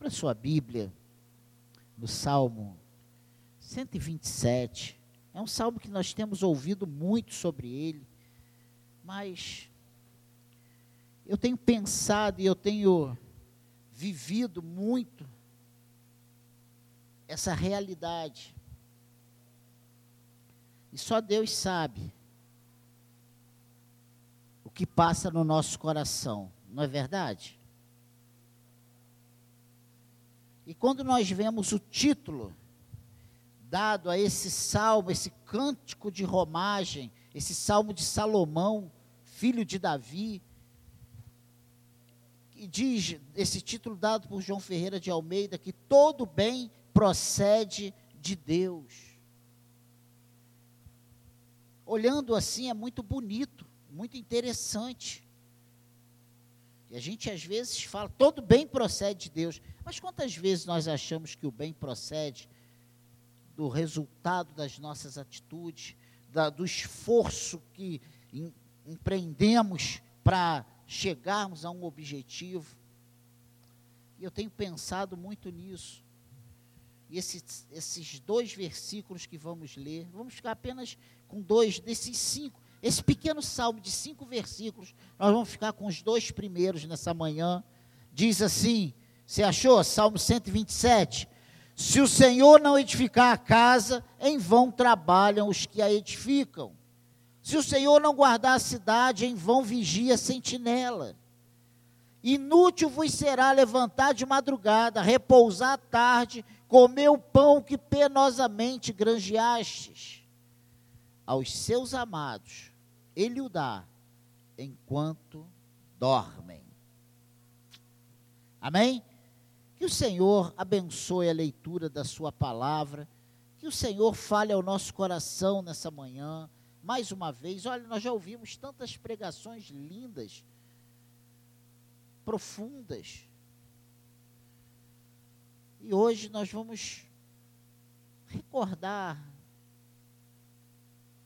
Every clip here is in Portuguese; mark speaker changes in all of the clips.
Speaker 1: Abra sua Bíblia no Salmo 127. É um salmo que nós temos ouvido muito sobre ele, mas eu tenho pensado e eu tenho vivido muito essa realidade. E só Deus sabe o que passa no nosso coração, não é verdade? E quando nós vemos o título dado a esse salmo, esse cântico de romagem, esse salmo de Salomão, filho de Davi, e diz esse título dado por João Ferreira de Almeida que todo bem procede de Deus. Olhando assim é muito bonito, muito interessante. E a gente às vezes fala, todo bem procede de Deus. Mas quantas vezes nós achamos que o bem procede do resultado das nossas atitudes, da, do esforço que em, empreendemos para chegarmos a um objetivo? E eu tenho pensado muito nisso. E esses, esses dois versículos que vamos ler, vamos ficar apenas com dois desses cinco esse pequeno salmo de cinco versículos, nós vamos ficar com os dois primeiros nessa manhã. Diz assim: você achou? Salmo 127. Se o Senhor não edificar a casa, em vão trabalham os que a edificam. Se o Senhor não guardar a cidade, em vão vigia a sentinela. Inútil vos será levantar de madrugada, repousar à tarde, comer o pão que penosamente granjeastes. Aos seus amados ele o dá enquanto dormem. Amém? Que o Senhor abençoe a leitura da Sua palavra, que o Senhor fale ao nosso coração nessa manhã, mais uma vez. Olha, nós já ouvimos tantas pregações lindas, profundas, e hoje nós vamos recordar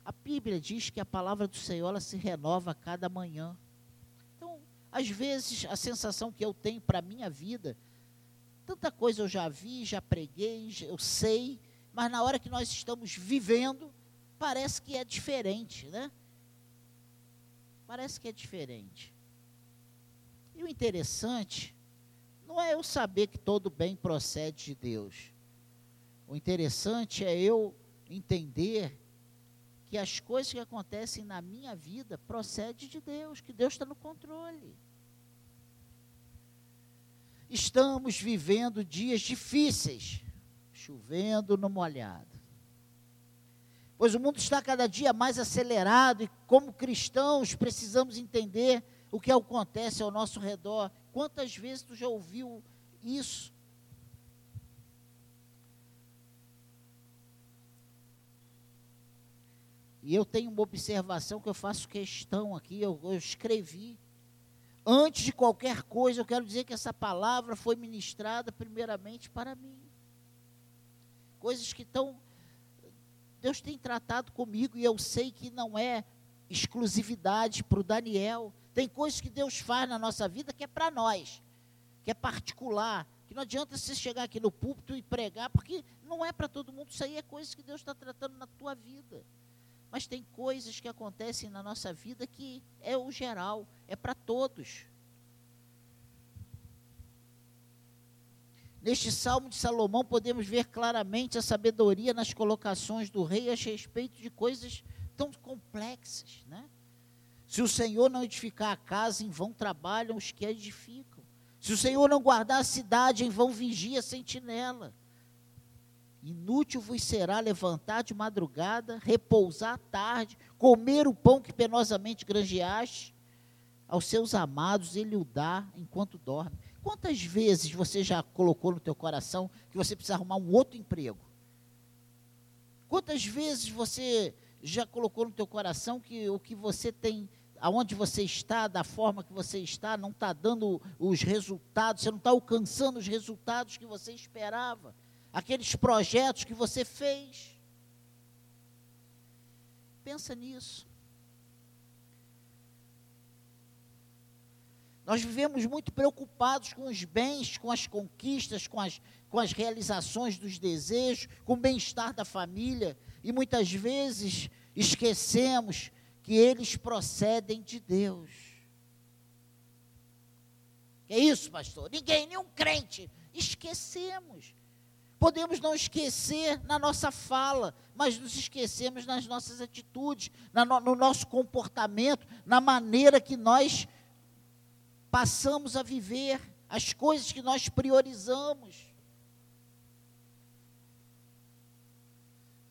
Speaker 1: a Bíblia diz que a palavra do Senhor se renova a cada manhã. Então, às vezes, a sensação que eu tenho para a minha vida, tanta coisa eu já vi, já preguei, eu sei, mas na hora que nós estamos vivendo, parece que é diferente, né? Parece que é diferente. E o interessante não é eu saber que todo bem procede de Deus. O interessante é eu entender que as coisas que acontecem na minha vida procedem de Deus, que Deus está no controle. Estamos vivendo dias difíceis, chovendo no molhado. Pois o mundo está cada dia mais acelerado e, como cristãos, precisamos entender o que acontece ao nosso redor. Quantas vezes tu já ouviu isso? E eu tenho uma observação que eu faço questão aqui, eu, eu escrevi. Antes de qualquer coisa, eu quero dizer que essa palavra foi ministrada primeiramente para mim. Coisas que estão. Deus tem tratado comigo e eu sei que não é exclusividade para o Daniel. Tem coisas que Deus faz na nossa vida que é para nós, que é particular, que não adianta você chegar aqui no púlpito e pregar, porque não é para todo mundo. Isso aí é coisas que Deus está tratando na tua vida. Mas tem coisas que acontecem na nossa vida que é o geral, é para todos. Neste Salmo de Salomão podemos ver claramente a sabedoria nas colocações do rei a respeito de coisas tão complexas, né? Se o Senhor não edificar a casa, em vão trabalham os que a edificam. Se o Senhor não guardar a cidade, em vão vigia a sentinela. Inútil vos será levantar de madrugada, repousar à tarde, comer o pão que penosamente granjeaste. Aos seus amados ele o dá enquanto dorme. Quantas vezes você já colocou no teu coração que você precisa arrumar um outro emprego? Quantas vezes você já colocou no teu coração que o que você tem, aonde você está, da forma que você está, não está dando os resultados, você não está alcançando os resultados que você esperava? Aqueles projetos que você fez. Pensa nisso. Nós vivemos muito preocupados com os bens, com as conquistas, com as, com as realizações dos desejos, com o bem-estar da família, e muitas vezes esquecemos que eles procedem de Deus. É isso, pastor? Ninguém, nenhum crente. Esquecemos. Podemos não esquecer na nossa fala, mas nos esquecemos nas nossas atitudes, no nosso comportamento, na maneira que nós passamos a viver, as coisas que nós priorizamos.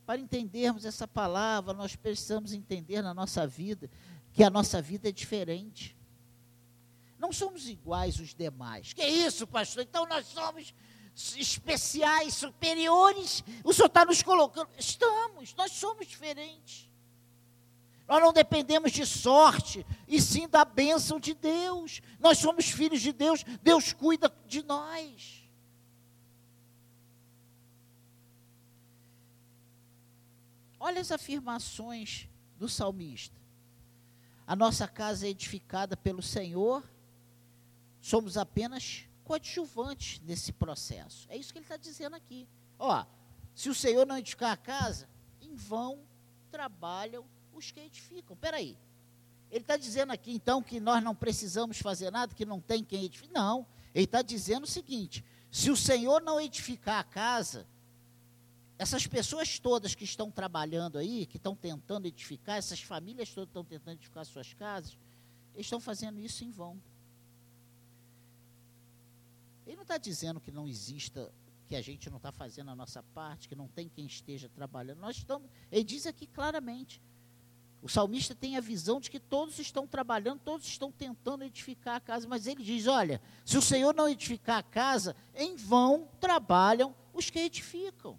Speaker 1: Para entendermos essa palavra, nós precisamos entender na nossa vida que a nossa vida é diferente. Não somos iguais os demais. Que isso, pastor? Então nós somos especiais, superiores. O senhor está nos colocando. Estamos, nós somos diferentes. Nós não dependemos de sorte, e sim da bênção de Deus. Nós somos filhos de Deus, Deus cuida de nós. Olha as afirmações do salmista. A nossa casa é edificada pelo Senhor, somos apenas coadjuvantes nesse processo. É isso que ele está dizendo aqui. Ó, se o Senhor não edificar a casa, em vão trabalham os que edificam. Peraí. Ele está dizendo aqui, então, que nós não precisamos fazer nada, que não tem quem edifique. Não. Ele está dizendo o seguinte: se o Senhor não edificar a casa, essas pessoas todas que estão trabalhando aí, que estão tentando edificar, essas famílias todas estão tentando edificar suas casas, eles estão fazendo isso em vão. Ele não está dizendo que não exista, que a gente não está fazendo a nossa parte, que não tem quem esteja trabalhando. Nós estamos, ele diz aqui claramente. O salmista tem a visão de que todos estão trabalhando, todos estão tentando edificar a casa, mas ele diz: olha, se o Senhor não edificar a casa, em vão trabalham os que edificam.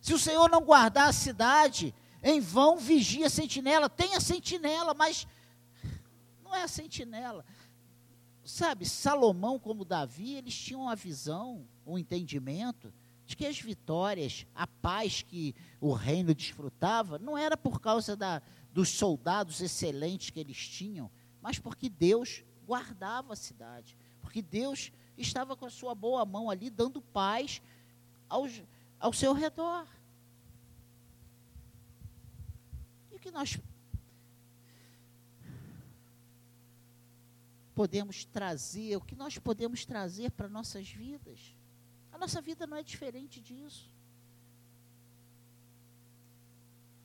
Speaker 1: Se o Senhor não guardar a cidade, em vão vigia a sentinela. Tem a sentinela, mas não é a sentinela. Sabe, Salomão como Davi, eles tinham a visão, o entendimento de que as vitórias, a paz que o reino desfrutava, não era por causa da, dos soldados excelentes que eles tinham, mas porque Deus guardava a cidade, porque Deus estava com a sua boa mão ali, dando paz aos, ao seu redor. E o que nós podemos trazer, o que nós podemos trazer para nossas vidas? A nossa vida não é diferente disso.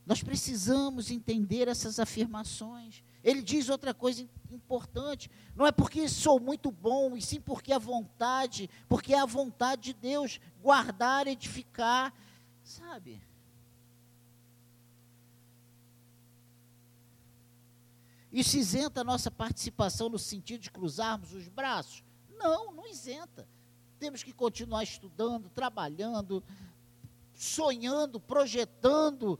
Speaker 1: Nós precisamos entender essas afirmações. Ele diz outra coisa importante: não é porque sou muito bom, e sim porque a vontade, porque é a vontade de Deus guardar, edificar, sabe? Isso isenta a nossa participação no sentido de cruzarmos os braços? Não, não isenta. Temos que continuar estudando, trabalhando, sonhando, projetando,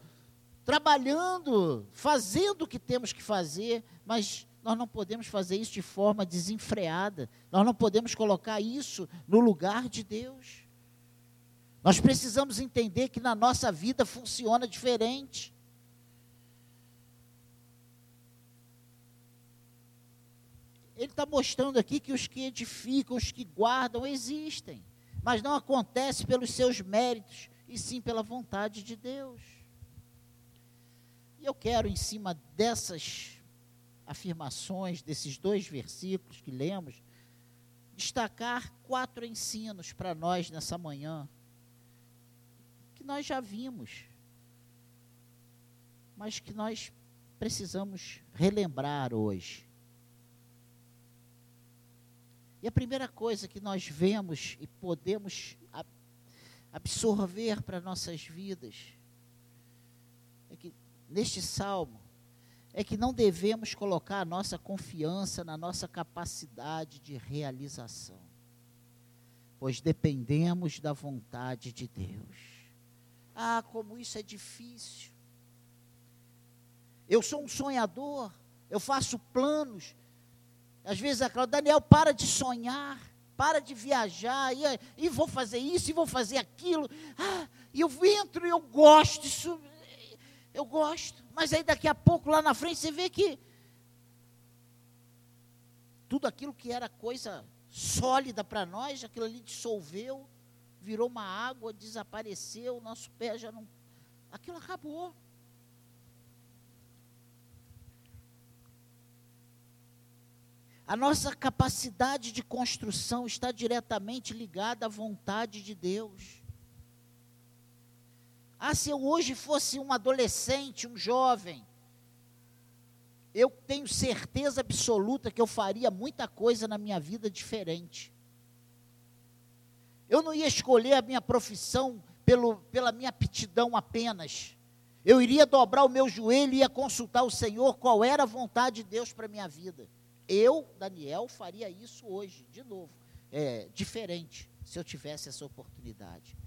Speaker 1: trabalhando, fazendo o que temos que fazer, mas nós não podemos fazer isso de forma desenfreada. Nós não podemos colocar isso no lugar de Deus. Nós precisamos entender que na nossa vida funciona diferente. Ele está mostrando aqui que os que edificam, os que guardam, existem, mas não acontece pelos seus méritos, e sim pela vontade de Deus. E eu quero, em cima dessas afirmações, desses dois versículos que lemos, destacar quatro ensinos para nós nessa manhã, que nós já vimos, mas que nós precisamos relembrar hoje. E a primeira coisa que nós vemos e podemos absorver para nossas vidas é que neste salmo é que não devemos colocar a nossa confiança na nossa capacidade de realização, pois dependemos da vontade de Deus. Ah, como isso é difícil. Eu sou um sonhador, eu faço planos. Às vezes a Cláudia, Daniel, para de sonhar, para de viajar, e, e vou fazer isso, e vou fazer aquilo. Ah, e eu entro e eu gosto, isso eu gosto. Mas aí daqui a pouco, lá na frente, você vê que tudo aquilo que era coisa sólida para nós, aquilo ali dissolveu, virou uma água, desapareceu, nosso pé já não. Aquilo acabou. A nossa capacidade de construção está diretamente ligada à vontade de Deus. Ah, se eu hoje fosse um adolescente, um jovem, eu tenho certeza absoluta que eu faria muita coisa na minha vida diferente. Eu não ia escolher a minha profissão pelo, pela minha aptidão apenas. Eu iria dobrar o meu joelho e ia consultar o Senhor qual era a vontade de Deus para a minha vida. Eu, Daniel, faria isso hoje, de novo. É, diferente, se eu tivesse essa oportunidade.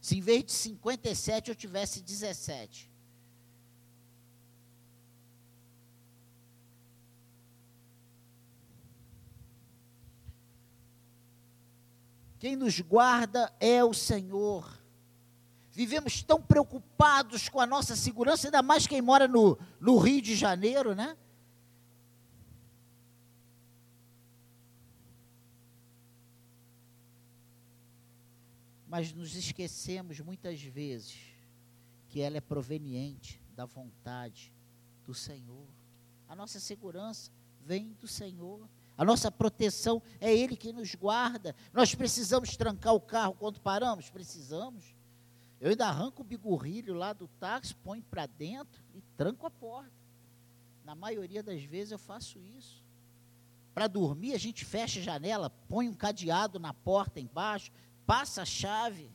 Speaker 1: Se em vez de 57 eu tivesse 17. Quem nos guarda é o Senhor. Vivemos tão preocupados com a nossa segurança, ainda mais quem mora no, no Rio de Janeiro, né? Mas nos esquecemos muitas vezes que ela é proveniente da vontade do Senhor. A nossa segurança vem do Senhor. A nossa proteção é Ele que nos guarda. Nós precisamos trancar o carro quando paramos? Precisamos. Eu ainda arranco o bigorrilho lá do táxi, ponho para dentro e tranco a porta. Na maioria das vezes eu faço isso. Para dormir, a gente fecha a janela, põe um cadeado na porta embaixo, passa a chave.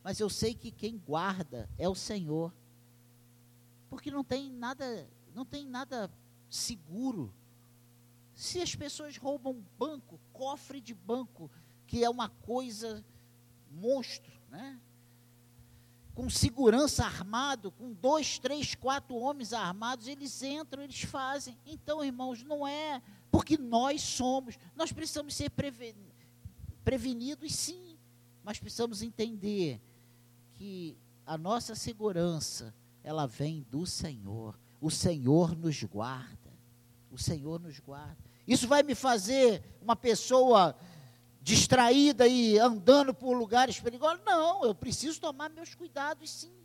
Speaker 1: Mas eu sei que quem guarda é o Senhor. Porque não tem nada, não tem nada seguro. Se as pessoas roubam banco, cofre de banco, que é uma coisa monstro, né? com segurança armado, com dois, três, quatro homens armados, eles entram, eles fazem. Então, irmãos, não é porque nós somos, nós precisamos ser prevenidos, sim, mas precisamos entender que a nossa segurança, ela vem do Senhor. O Senhor nos guarda. O Senhor nos guarda. Isso vai me fazer uma pessoa distraída e andando por lugares perigosos? Não, eu preciso tomar meus cuidados, sim.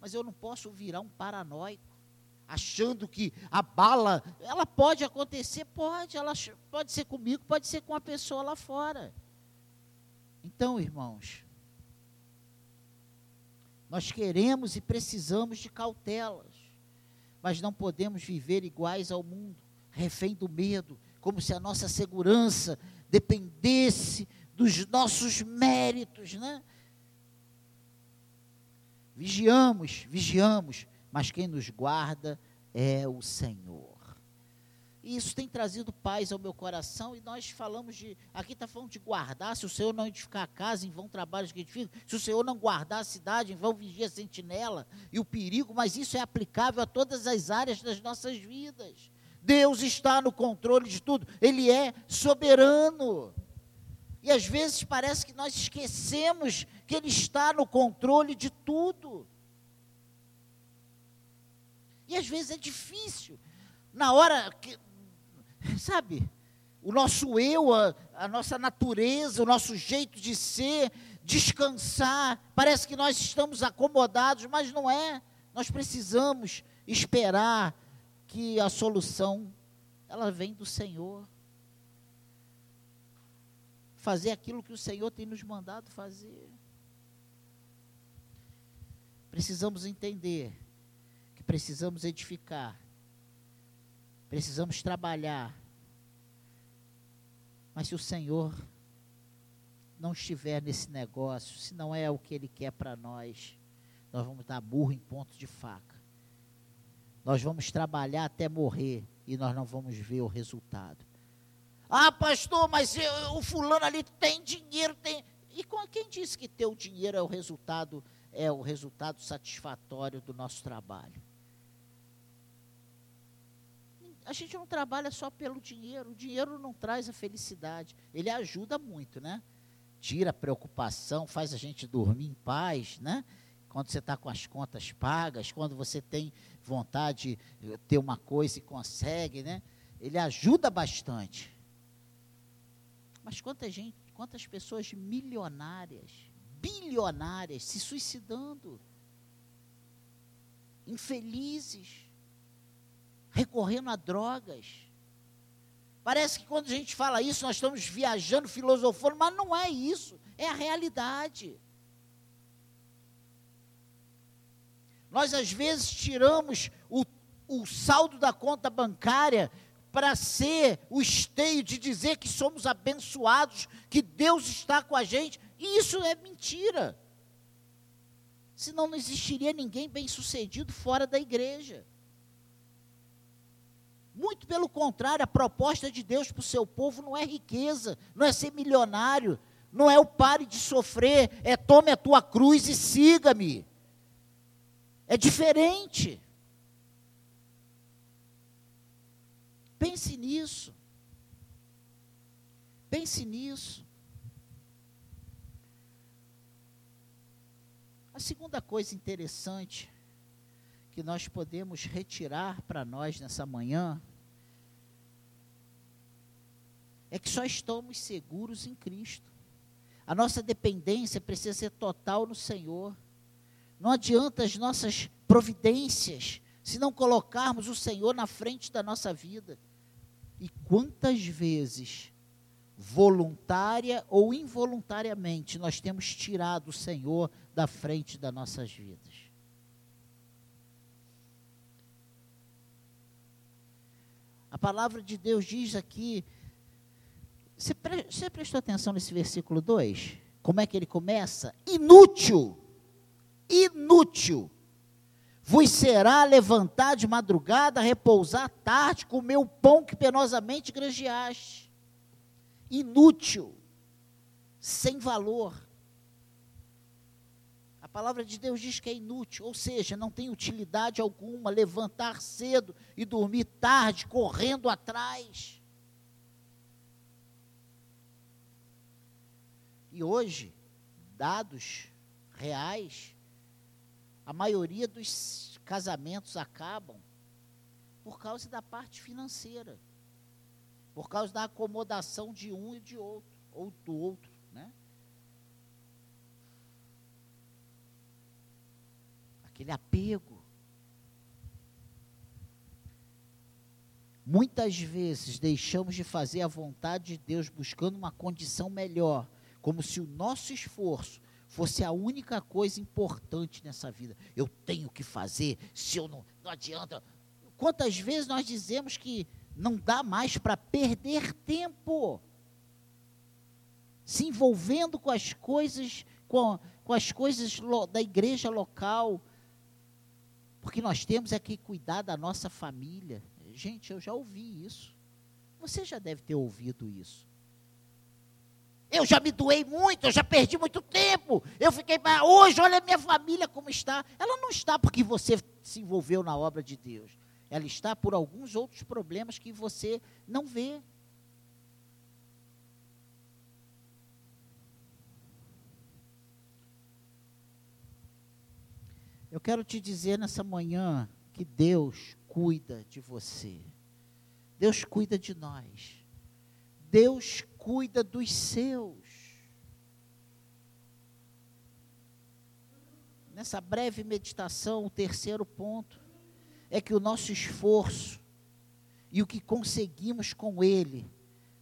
Speaker 1: Mas eu não posso virar um paranoico achando que a bala, ela pode acontecer, pode, ela pode ser comigo, pode ser com a pessoa lá fora. Então, irmãos, nós queremos e precisamos de cautelas, mas não podemos viver iguais ao mundo, refém do medo, como se a nossa segurança dependesse dos nossos méritos, né? Vigiamos, vigiamos, mas quem nos guarda é o Senhor. E isso tem trazido paz ao meu coração, e nós falamos de, aqui está falando de guardar, se o Senhor não edificar a casa, em vão trabalhos que edificam, se o Senhor não guardar a cidade, em vão vigia a sentinela e o perigo, mas isso é aplicável a todas as áreas das nossas vidas. Deus está no controle de tudo, Ele é soberano. E às vezes parece que nós esquecemos que Ele está no controle de tudo. E às vezes é difícil. Na hora que, sabe, o nosso eu, a, a nossa natureza, o nosso jeito de ser, descansar, parece que nós estamos acomodados, mas não é. Nós precisamos esperar que a solução ela vem do Senhor. Fazer aquilo que o Senhor tem nos mandado fazer. Precisamos entender precisamos edificar, precisamos trabalhar. Mas se o Senhor não estiver nesse negócio, se não é o que Ele quer para nós, nós vamos dar burro em ponto de faca. Nós vamos trabalhar até morrer e nós não vamos ver o resultado. Ah, pastor, mas eu, o fulano ali tem dinheiro, tem. E quem disse que ter o dinheiro é o resultado, é o resultado satisfatório do nosso trabalho? A gente não trabalha só pelo dinheiro. O dinheiro não traz a felicidade. Ele ajuda muito, né? Tira a preocupação, faz a gente dormir em paz, né? quando você está com as contas pagas, quando você tem vontade de ter uma coisa e consegue, né? Ele ajuda bastante. Mas quanta gente, quantas pessoas milionárias, bilionárias se suicidando, infelizes, recorrendo a drogas. Parece que quando a gente fala isso, nós estamos viajando, filosofando, mas não é isso, é a realidade. Nós, às vezes, tiramos o, o saldo da conta bancária para ser o esteio de dizer que somos abençoados, que Deus está com a gente, e isso é mentira. Senão não existiria ninguém bem-sucedido fora da igreja. Muito pelo contrário, a proposta de Deus para o seu povo não é riqueza, não é ser milionário, não é o pare de sofrer, é tome a tua cruz e siga-me. É diferente. Pense nisso. Pense nisso. A segunda coisa interessante que nós podemos retirar para nós nessa manhã é que só estamos seguros em Cristo. A nossa dependência precisa ser total no Senhor. Não adianta as nossas providências se não colocarmos o Senhor na frente da nossa vida. E quantas vezes, voluntária ou involuntariamente, nós temos tirado o Senhor da frente das nossas vidas? A palavra de Deus diz aqui. Você, pre, você prestou atenção nesse versículo 2? Como é que ele começa? Inútil inútil. Vos será levantar de madrugada, repousar tarde, comer o pão que penosamente granjeaste. Inútil, sem valor. A palavra de Deus diz que é inútil, ou seja, não tem utilidade alguma levantar cedo e dormir tarde, correndo atrás. E hoje, dados reais, a maioria dos casamentos acabam por causa da parte financeira, por causa da acomodação de um e de outro, ou do outro, né? Aquele apego. Muitas vezes deixamos de fazer a vontade de Deus buscando uma condição melhor, como se o nosso esforço fosse a única coisa importante nessa vida. Eu tenho que fazer, se eu não, não adianta. Quantas vezes nós dizemos que não dá mais para perder tempo se envolvendo com as coisas, com, com as coisas lo, da igreja local, porque nós temos é que cuidar da nossa família. Gente, eu já ouvi isso. Você já deve ter ouvido isso. Eu já me doei muito, eu já perdi muito tempo. Eu fiquei, hoje, olha a minha família como está. Ela não está porque você se envolveu na obra de Deus. Ela está por alguns outros problemas que você não vê. Eu quero te dizer nessa manhã que Deus cuida de você. Deus cuida de nós. Deus cuida dos seus. Nessa breve meditação, o terceiro ponto é que o nosso esforço e o que conseguimos com ele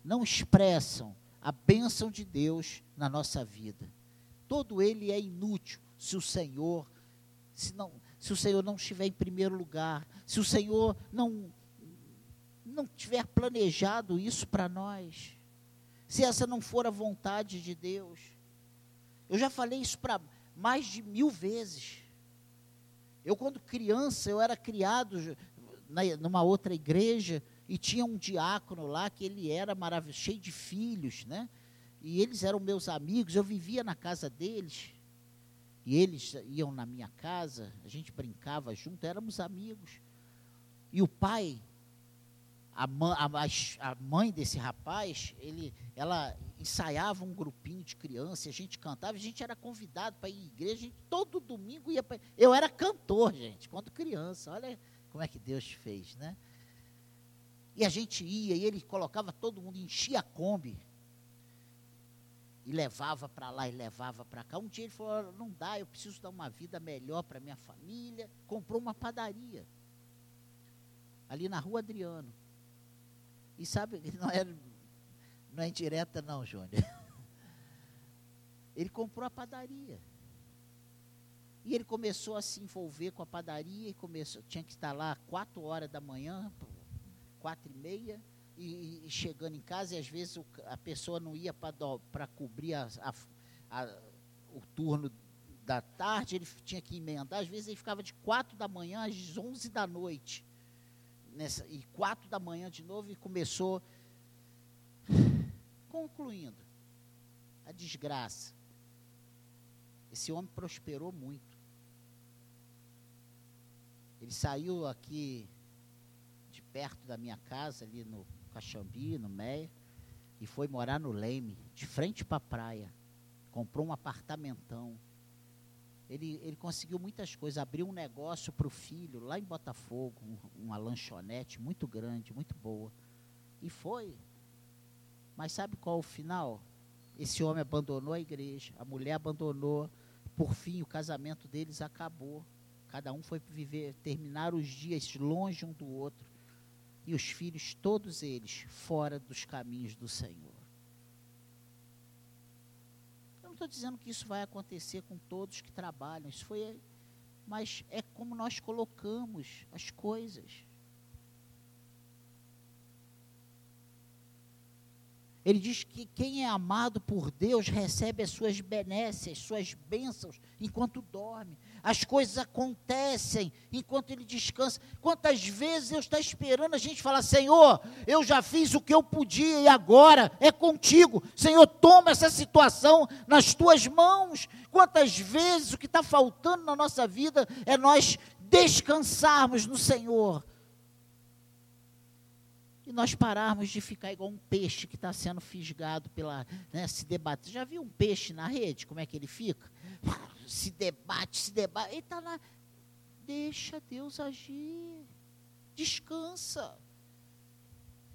Speaker 1: não expressam a bênção de Deus na nossa vida. Todo ele é inútil se o Senhor se não se o Senhor não estiver em primeiro lugar, se o Senhor não não tiver planejado isso para nós se essa não for a vontade de Deus. Eu já falei isso para mais de mil vezes. Eu, quando criança, eu era criado na, numa outra igreja e tinha um diácono lá que ele era maravilhoso, cheio de filhos, né? E eles eram meus amigos, eu vivia na casa deles. E eles iam na minha casa, a gente brincava junto, éramos amigos. E o pai a, a, a, mãe desse rapaz, ele, ela ensaiava um grupinho de crianças, a gente cantava, a gente era convidado para ir à igreja, gente, todo domingo ia para. Eu era cantor, gente, quando criança. Olha como é que Deus fez, né? E a gente ia, e ele colocava todo mundo, enchia a Kombi. E levava para lá e levava para cá. Um dia ele falou: não dá, eu preciso dar uma vida melhor para minha família. Comprou uma padaria. Ali na rua Adriano. E sabe, não é, não é indireta não, Júnior. Ele comprou a padaria. E ele começou a se envolver com a padaria e começou, tinha que estar lá quatro horas da manhã, quatro e meia, e, e chegando em casa, e às vezes o, a pessoa não ia para cobrir a, a, a, o turno da tarde, ele tinha que emendar, às vezes ele ficava de quatro da manhã às onze da noite nessa, e quatro da manhã de novo e começou. Concluindo, a desgraça. Esse homem prosperou muito. Ele saiu aqui de perto da minha casa, ali no Caxambi, no Meia, e foi morar no Leme, de frente para a praia. Comprou um apartamentão ele, ele conseguiu muitas coisas, abriu um negócio para o filho lá em Botafogo, um, uma lanchonete muito grande, muito boa. E foi. Mas sabe qual é o final? Esse homem abandonou a igreja, a mulher abandonou, por fim o casamento deles acabou. Cada um foi viver, terminar os dias longe um do outro. E os filhos, todos eles, fora dos caminhos do Senhor estou dizendo que isso vai acontecer com todos que trabalham, isso foi, mas é como nós colocamos as coisas. Ele diz que quem é amado por Deus recebe as suas benécias, suas bênçãos, enquanto dorme. As coisas acontecem enquanto ele descansa. Quantas vezes eu estou esperando a gente falar: Senhor, eu já fiz o que eu podia e agora é contigo. Senhor, toma essa situação nas tuas mãos. Quantas vezes o que está faltando na nossa vida é nós descansarmos no Senhor e nós pararmos de ficar igual um peixe que está sendo fisgado pela. Né, se debate. Já viu um peixe na rede? Como é que ele fica? Se debate, se debate. Ele está lá. Deixa Deus agir. Descansa.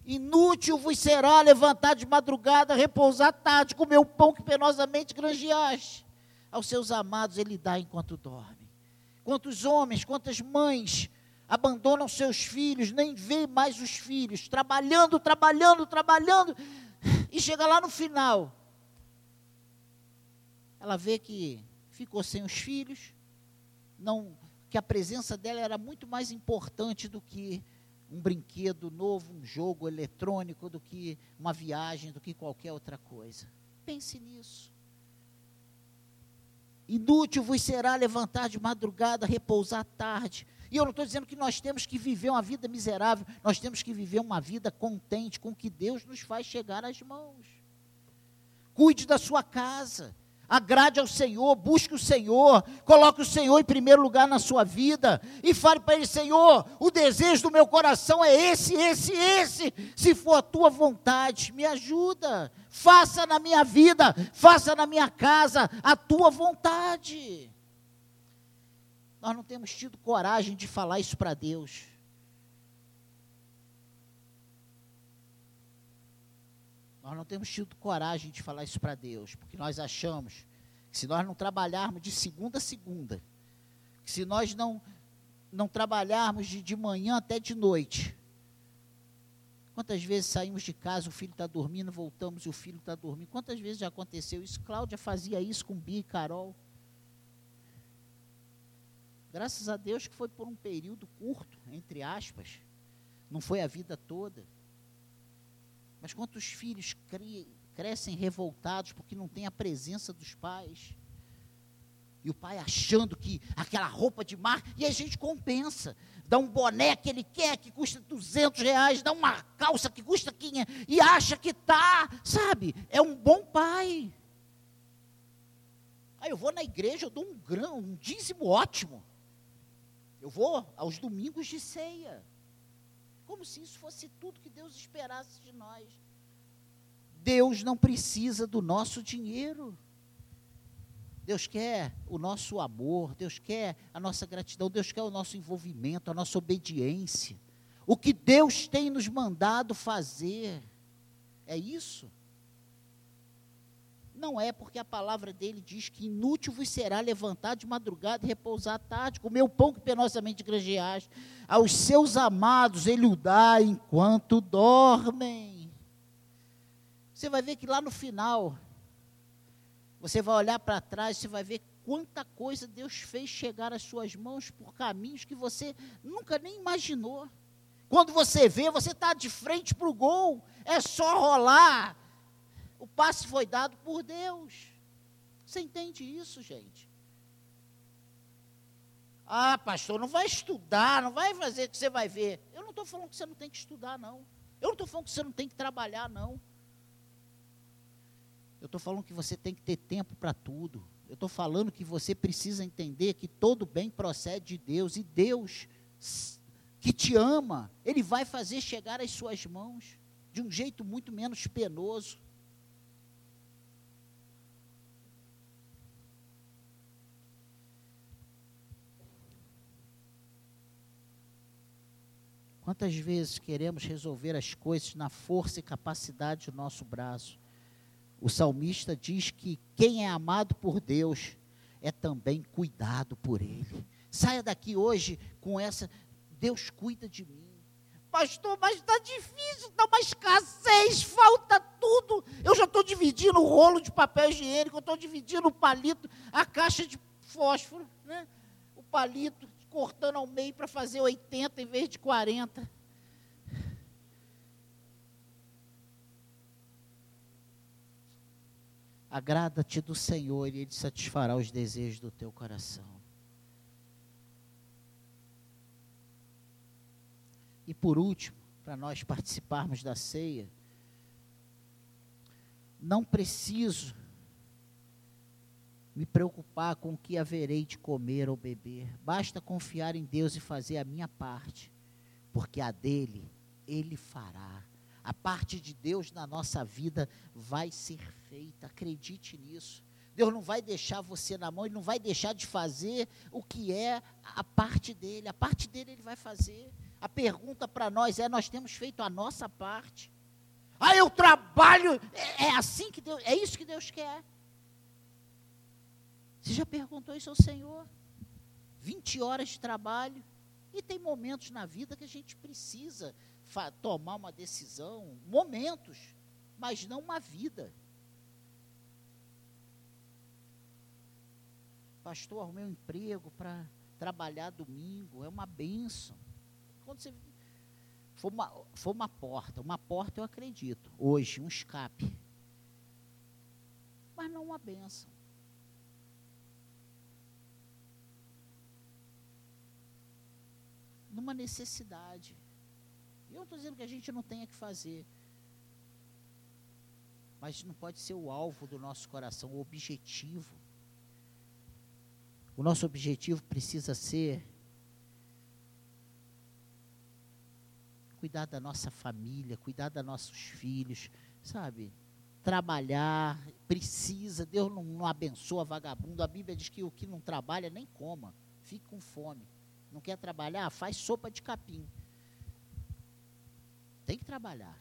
Speaker 1: Inútil vos será levantar de madrugada, repousar tarde, comer o pão que penosamente granjeaste. Aos seus amados ele dá enquanto dorme. Quantos homens, quantas mães abandonam seus filhos, nem vê mais os filhos, trabalhando, trabalhando, trabalhando, e chega lá no final. Ela vê que ficou sem os filhos, não, que a presença dela era muito mais importante do que um brinquedo novo, um jogo eletrônico, do que uma viagem, do que qualquer outra coisa. Pense nisso. Inútil vos será levantar de madrugada, repousar tarde, e eu não estou dizendo que nós temos que viver uma vida miserável, nós temos que viver uma vida contente com o que Deus nos faz chegar às mãos. Cuide da sua casa, agrade ao Senhor, busque o Senhor, coloque o Senhor em primeiro lugar na sua vida e fale para Ele: Senhor, o desejo do meu coração é esse, esse, esse. Se for a tua vontade, me ajuda, faça na minha vida, faça na minha casa a tua vontade. Nós não temos tido coragem de falar isso para Deus. Nós não temos tido coragem de falar isso para Deus, porque nós achamos que se nós não trabalharmos de segunda a segunda, que se nós não, não trabalharmos de, de manhã até de noite, Quantas vezes saímos de casa, o filho está dormindo, voltamos e o filho está dormindo? Quantas vezes já aconteceu isso? Cláudia fazia isso com Bia e Carol. Graças a Deus que foi por um período curto, entre aspas. Não foi a vida toda. Mas quantos filhos cri, crescem revoltados porque não tem a presença dos pais? E o pai achando que aquela roupa de marca, e a gente compensa. Dá um boné que ele quer, que custa 200 reais, dá uma calça que custa 500, e acha que tá, sabe? É um bom pai. Aí eu vou na igreja, eu dou um grão, um dízimo ótimo. Eu vou aos domingos de ceia. Como se isso fosse tudo que Deus esperasse de nós. Deus não precisa do nosso dinheiro. Deus quer o nosso amor, Deus quer a nossa gratidão, Deus quer o nosso envolvimento, a nossa obediência. O que Deus tem nos mandado fazer é isso. Não é porque a palavra dele diz que inútil vos será levantar de madrugada e repousar à tarde, comer o pão que penosamente granjeais. Aos seus amados ele o dá enquanto dormem. Você vai ver que lá no final, você vai olhar para trás, você vai ver quanta coisa Deus fez chegar às suas mãos por caminhos que você nunca nem imaginou. Quando você vê, você está de frente para o gol, é só rolar, o passe foi dado por Deus. Você entende isso, gente? Ah, pastor, não vai estudar, não vai fazer que você vai ver. Eu não estou falando que você não tem que estudar, não. Eu não estou falando que você não tem que trabalhar, não. Eu estou falando que você tem que ter tempo para tudo. Eu estou falando que você precisa entender que todo bem procede de Deus. E Deus, que te ama, Ele vai fazer chegar às suas mãos de um jeito muito menos penoso. Quantas vezes queremos resolver as coisas na força e capacidade do nosso braço? O salmista diz que quem é amado por Deus é também cuidado por Ele. Saia daqui hoje com essa: Deus cuida de mim. Pastor, mas está difícil, está uma escassez, falta tudo. Eu já estou dividindo o rolo de papel higiênico, estou dividindo o palito, a caixa de fósforo, né? o palito cortando ao meio para fazer 80 em vez de 40. Agrada-te do Senhor e Ele satisfará os desejos do teu coração. E por último, para nós participarmos da ceia, não preciso me preocupar com o que haverei de comer ou beber. Basta confiar em Deus e fazer a minha parte, porque a dele ele fará. A parte de Deus na nossa vida vai ser feita, acredite nisso. Deus não vai deixar você na mão, Ele não vai deixar de fazer o que é a parte dele. A parte dele Ele vai fazer. A pergunta para nós é: nós temos feito a nossa parte? Ah, eu trabalho, é, é assim que Deus, é isso que Deus quer. Você já perguntou isso ao Senhor? 20 horas de trabalho. E tem momentos na vida que a gente precisa tomar uma decisão, momentos, mas não uma vida. Pastor, arrumei um emprego para trabalhar domingo, é uma benção. Quando você for uma, for uma porta, uma porta eu acredito, hoje, um escape. Mas não uma benção. Numa necessidade. Eu não estou dizendo que a gente não tenha que fazer. Mas não pode ser o alvo do nosso coração, o objetivo. O nosso objetivo precisa ser cuidar da nossa família, cuidar dos nossos filhos, sabe? Trabalhar, precisa, Deus não, não abençoa vagabundo. A Bíblia diz que o que não trabalha nem coma, fique com fome. Não quer trabalhar? Faz sopa de capim. Tem que trabalhar.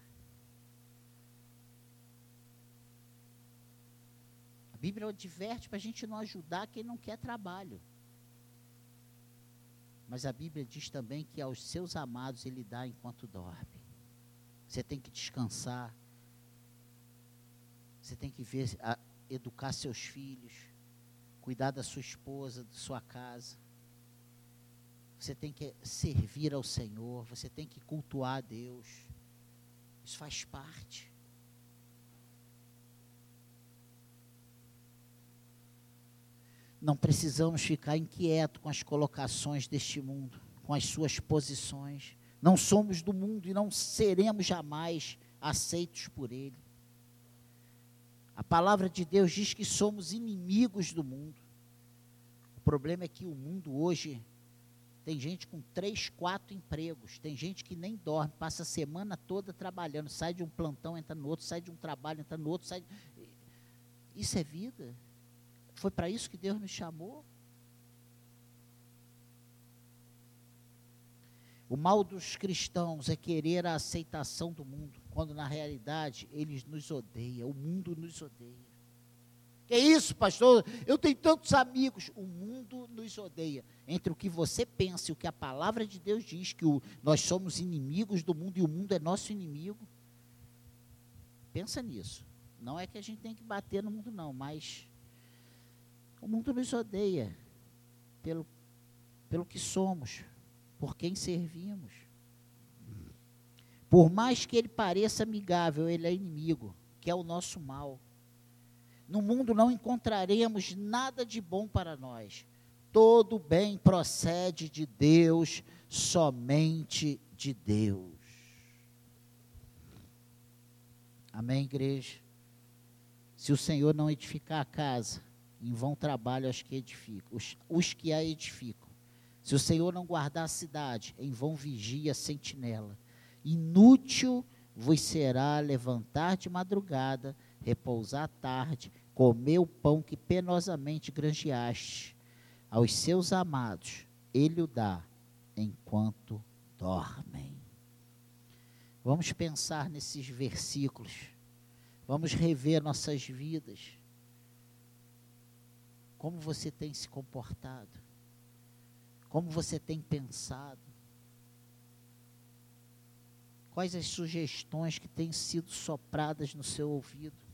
Speaker 1: A Bíblia adverte para a gente não ajudar quem não quer trabalho. Mas a Bíblia diz também que aos seus amados ele dá enquanto dorme. Você tem que descansar. Você tem que ver, a, educar seus filhos, cuidar da sua esposa, da sua casa você tem que servir ao Senhor, você tem que cultuar a Deus. Isso faz parte. Não precisamos ficar inquietos com as colocações deste mundo, com as suas posições. Não somos do mundo e não seremos jamais aceitos por ele. A palavra de Deus diz que somos inimigos do mundo. O problema é que o mundo hoje Tem gente com três, quatro empregos. Tem gente que nem dorme, passa a semana toda trabalhando. Sai de um plantão, entra no outro, sai de um trabalho, entra no outro. Sai... Isso é vida? Foi para isso que Deus nos chamou? O mal dos cristãos é querer a aceitação do mundo, quando na realidade eles nos odeiam, o mundo nos odeia. Que isso, pastor? Eu tenho tantos amigos. O mundo nos odeia. Entre o que você pensa e o que a palavra de Deus diz, que o, nós somos inimigos do mundo e o mundo é nosso inimigo. Pensa nisso. Não é que a gente tem que bater no mundo, não, mas o mundo nos odeia pelo, pelo que somos, por quem servimos. Por mais que ele pareça amigável, ele é inimigo, que é o nosso mal. No mundo não encontraremos nada de bom para nós. Todo bem procede de Deus, somente de Deus. Amém, igreja? Se o Senhor não edificar a casa, em vão trabalho os que edificam, os, os que a edificam. Se o Senhor não guardar a cidade, em vão vigia a sentinela. Inútil vos será levantar de madrugada, repousar à tarde, comer o pão que penosamente granjeaste. Aos seus amados, ele o dá enquanto dormem. Vamos pensar nesses versículos. Vamos rever nossas vidas. Como você tem se comportado? Como você tem pensado? Quais as sugestões que têm sido sopradas no seu ouvido?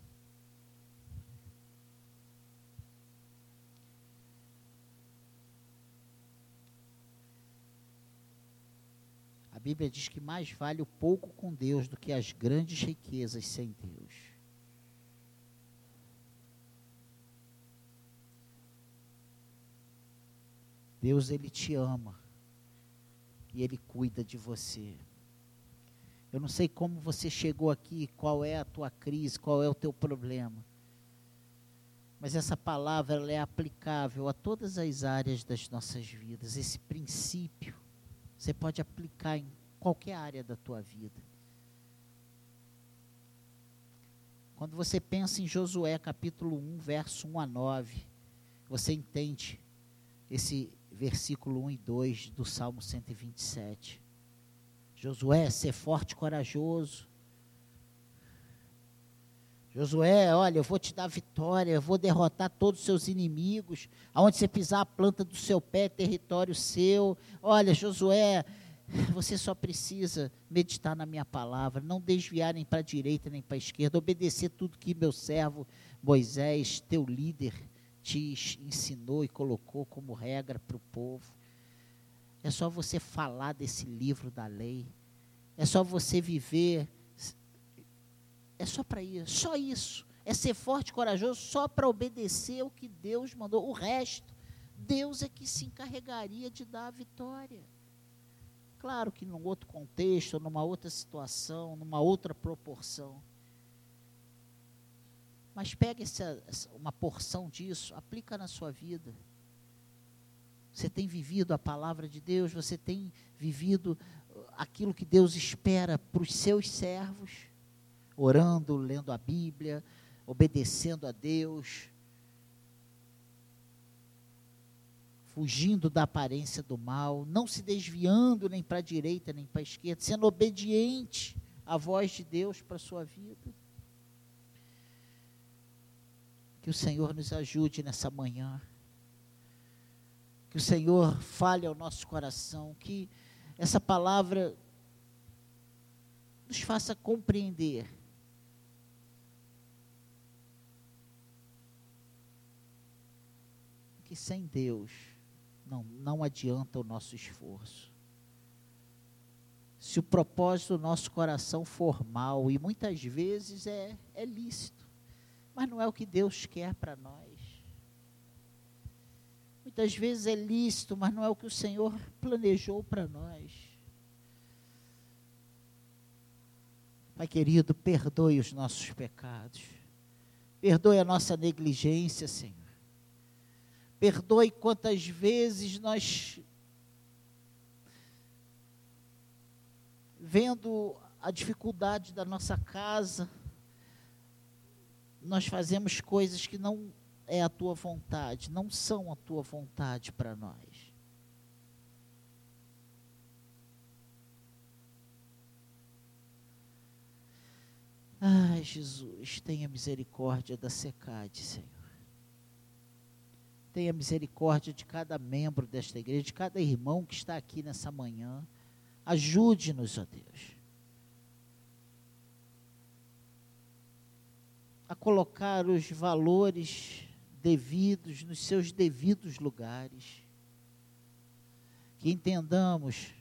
Speaker 1: Bíblia diz que mais vale o pouco com Deus do que as grandes riquezas sem Deus. Deus, Ele te ama. E Ele cuida de você. Eu não sei como você chegou aqui, qual é a tua crise, qual é o teu problema. Mas essa palavra é aplicável a todas as áreas das nossas vidas. Esse princípio você pode aplicar em qualquer área da tua vida. Quando você pensa em Josué capítulo 1, verso 1 a 9, você entende esse versículo 1 e 2 do Salmo 127. Josué, ser forte e corajoso. Josué, olha, eu vou te dar vitória, eu vou derrotar todos os seus inimigos. Aonde você pisar a planta do seu pé, é território seu. Olha, Josué, você só precisa meditar na minha palavra, não desviar nem para a direita nem para a esquerda, obedecer tudo que meu servo Moisés, teu líder, te ensinou e colocou como regra para o povo. É só você falar desse livro da lei. É só você viver é só para isso, só isso. É ser forte e corajoso só para obedecer o que Deus mandou. O resto, Deus é que se encarregaria de dar a vitória. Claro que num outro contexto, numa outra situação, numa outra proporção. Mas pega essa, uma porção disso, aplica na sua vida. Você tem vivido a palavra de Deus, você tem vivido aquilo que Deus espera para os seus servos orando, lendo a Bíblia, obedecendo a Deus, fugindo da aparência do mal, não se desviando nem para a direita nem para a esquerda, sendo obediente à voz de Deus para a sua vida. Que o Senhor nos ajude nessa manhã. Que o Senhor fale ao nosso coração, que essa palavra nos faça compreender sem Deus não, não adianta o nosso esforço. Se o propósito do nosso coração for mal, e muitas vezes é, é lícito, mas não é o que Deus quer para nós. Muitas vezes é lícito, mas não é o que o Senhor planejou para nós. Pai querido, perdoe os nossos pecados. Perdoe a nossa negligência, Senhor. Perdoe quantas vezes nós, vendo a dificuldade da nossa casa, nós fazemos coisas que não é a tua vontade, não são a tua vontade para nós. Ai, Jesus, tenha misericórdia da secade, Senhor. Tenha misericórdia de cada membro desta igreja, de cada irmão que está aqui nessa manhã. Ajude-nos, ó Deus. A colocar os valores devidos nos seus devidos lugares. Que entendamos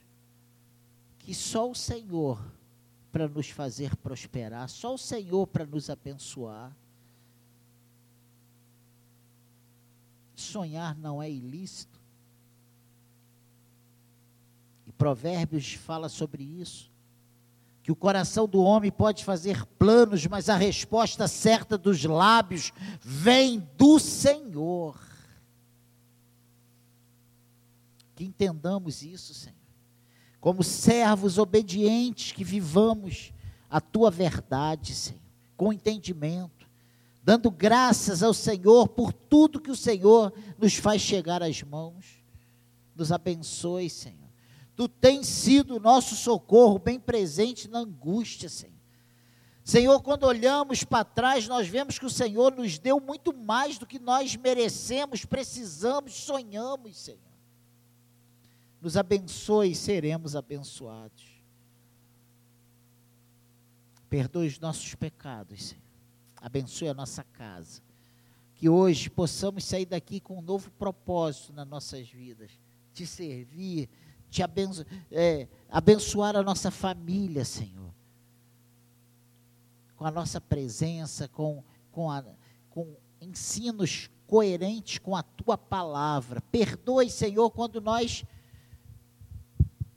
Speaker 1: que só o Senhor para nos fazer prosperar, só o Senhor para nos abençoar. Sonhar não é ilícito. E Provérbios fala sobre isso. Que o coração do homem pode fazer planos, mas a resposta certa dos lábios vem do Senhor. Que entendamos isso, Senhor. Como servos obedientes, que vivamos a tua verdade, Senhor, com entendimento dando graças ao Senhor por tudo que o Senhor nos faz chegar às mãos. Nos abençoe, Senhor. Tu tens sido o nosso socorro bem presente na angústia, Senhor. Senhor, quando olhamos para trás, nós vemos que o Senhor nos deu muito mais do que nós merecemos, precisamos, sonhamos, Senhor. Nos abençoe e seremos abençoados. Perdoe os nossos pecados, Senhor abençoe a nossa casa. Que hoje possamos sair daqui com um novo propósito nas nossas vidas, te servir, te abenço é, abençoar a nossa família, Senhor. Com a nossa presença, com, com, a, com ensinos coerentes com a tua palavra. Perdoe, Senhor, quando nós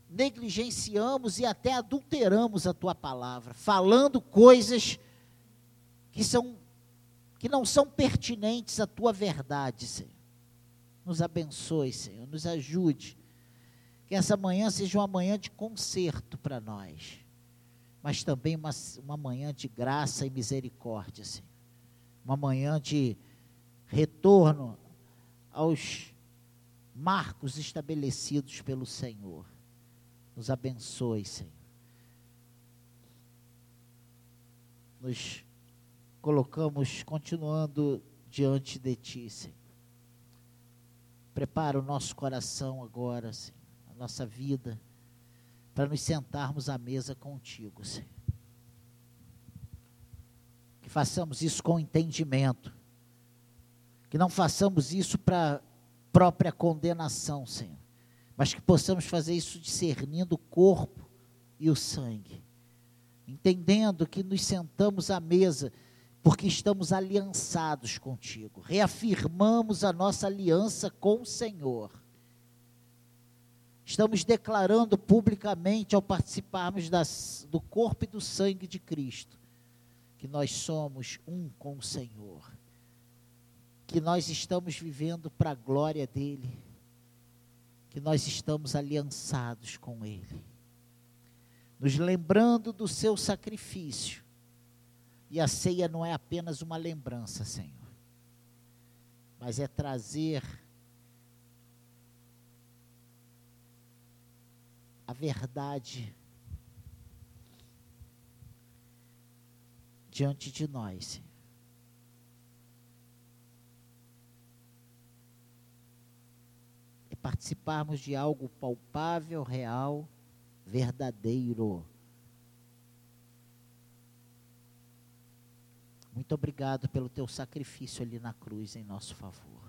Speaker 1: negligenciamos e até adulteramos a tua palavra, falando coisas que são que não são pertinentes à tua verdade, Senhor. Nos abençoe, Senhor, nos ajude. Que essa manhã seja uma manhã de conserto para nós, mas também uma, uma manhã de graça e misericórdia, Senhor. Uma manhã de retorno aos marcos estabelecidos pelo Senhor. Nos abençoe, Senhor. Nos colocamos continuando diante de Ti, Senhor. Prepara o nosso coração agora, Senhor, a nossa vida, para nos sentarmos à mesa contigo, Senhor. Que façamos isso com entendimento. Que não façamos isso para própria condenação, Senhor. Mas que possamos fazer isso discernindo o corpo e o sangue. Entendendo que nos sentamos à mesa porque estamos aliançados contigo, reafirmamos a nossa aliança com o Senhor. Estamos declarando publicamente, ao participarmos das, do corpo e do sangue de Cristo, que nós somos um com o Senhor, que nós estamos vivendo para a glória dEle, que nós estamos aliançados com Ele, nos lembrando do seu sacrifício, e a ceia não é apenas uma lembrança, Senhor, mas é trazer a verdade diante de nós, Senhor. E participarmos de algo palpável, real, verdadeiro. Muito obrigado pelo teu sacrifício ali na cruz em nosso favor.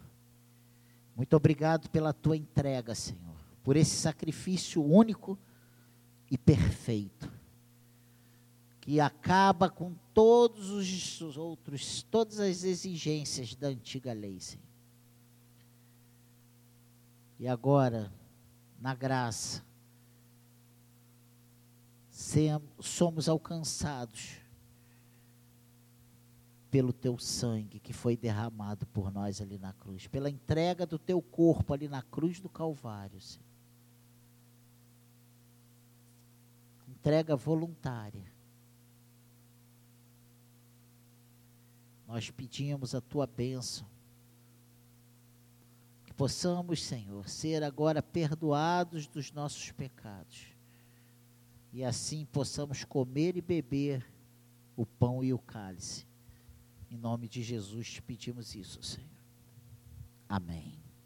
Speaker 1: Muito obrigado pela tua entrega, Senhor, por esse sacrifício único e perfeito, que acaba com todos os outros, todas as exigências da antiga lei, Senhor. E agora, na graça, somos alcançados pelo teu sangue que foi derramado por nós ali na cruz, pela entrega do teu corpo ali na cruz do Calvário, Senhor. entrega voluntária. Nós pedimos a tua bênção. Que possamos, Senhor, ser agora perdoados dos nossos pecados. E assim possamos comer e beber o pão e o cálice. Em nome de Jesus te pedimos isso, Senhor. Amém.